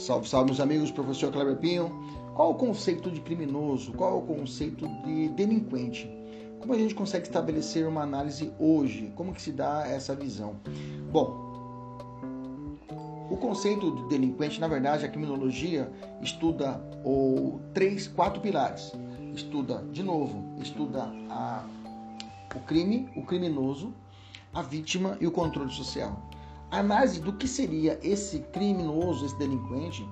Salve, salve, meus amigos, professor Kleber Pinho. Qual o conceito de criminoso? Qual o conceito de delinquente? Como a gente consegue estabelecer uma análise hoje? Como que se dá essa visão? Bom, o conceito de delinquente, na verdade, a criminologia estuda o três, quatro pilares. Estuda, de novo, estuda a, o crime, o criminoso, a vítima e o controle social. A análise do que seria esse criminoso, esse delinquente,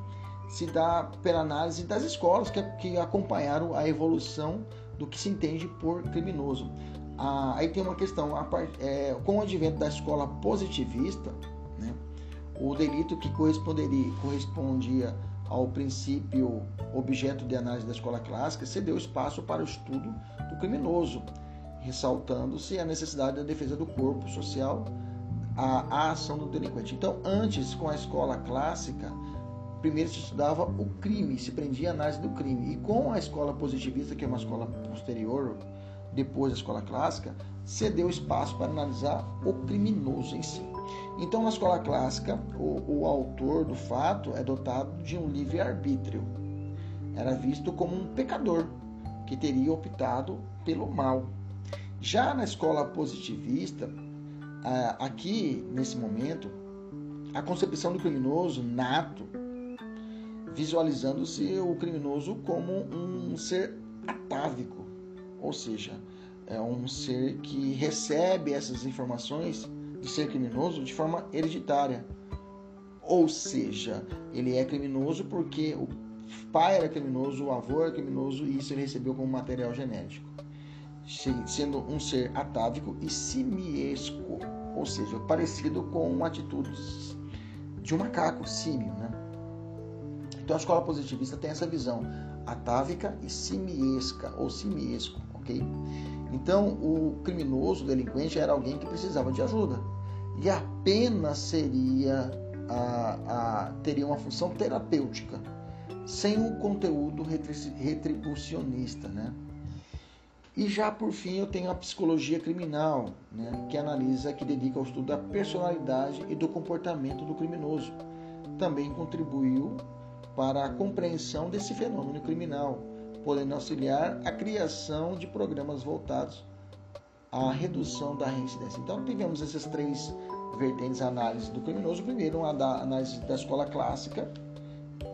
se dá pela análise das escolas que, que acompanharam a evolução do que se entende por criminoso. Ah, aí tem uma questão, a part, é, com o advento da escola positivista, né, o delito que corresponderia, correspondia ao princípio objeto de análise da escola clássica cedeu espaço para o estudo do criminoso, ressaltando-se a necessidade da defesa do corpo social, a, a ação do delinquente. Então, antes, com a escola clássica, primeiro se estudava o crime, se prendia a análise do crime. E com a escola positivista, que é uma escola posterior, depois da escola clássica, cedeu espaço para analisar o criminoso em si. Então, na escola clássica, o, o autor do fato é dotado de um livre-arbítrio. Era visto como um pecador que teria optado pelo mal. Já na escola positivista, aqui nesse momento, a concepção do criminoso nato, visualizando-se o criminoso como um ser atávico, ou seja, é um ser que recebe essas informações de ser criminoso de forma hereditária. Ou seja, ele é criminoso porque o pai era criminoso, o avô era criminoso e isso ele recebeu como material genético. Sendo um ser atávico e simiesco, ou seja, parecido com atitudes de um macaco, símio, né? Então a escola positivista tem essa visão atávica e simiesca, ou simiesco, ok? Então, o criminoso, o delinquente, era alguém que precisava de ajuda. E a pena seria a, a, teria uma função terapêutica, sem um conteúdo retribucionista, né? E já por fim eu tenho a psicologia criminal, né, que analisa, que dedica ao estudo da personalidade e do comportamento do criminoso. Também contribuiu para a compreensão desse fenômeno criminal, podendo auxiliar a criação de programas voltados à redução da reincidência. Então, tivemos essas três vertentes análise do criminoso. Primeiro, a da análise da escola clássica,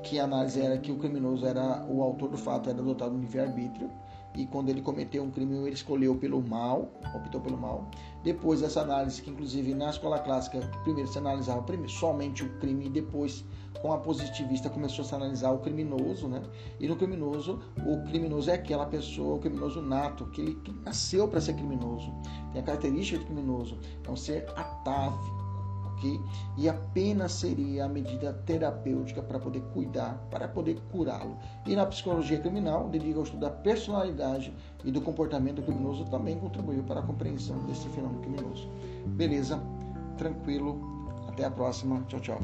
que a análise era que o criminoso era o autor do fato, era dotado do livre-arbítrio e quando ele cometeu um crime ele escolheu pelo mal, optou pelo mal. Depois essa análise que inclusive na escola clássica primeiro se analisava primeiro, somente o crime e depois com a positivista começou a se analisar o criminoso, né? E no criminoso, o criminoso é aquela pessoa, o criminoso nato, que ele nasceu para ser criminoso, tem a característica de criminoso, é um ser atávico E apenas seria a medida terapêutica para poder cuidar, para poder curá-lo. E na psicologia criminal, dedica ao estudo da personalidade e do comportamento criminoso, também contribuiu para a compreensão desse fenômeno criminoso. Beleza? Tranquilo. Até a próxima. Tchau, tchau.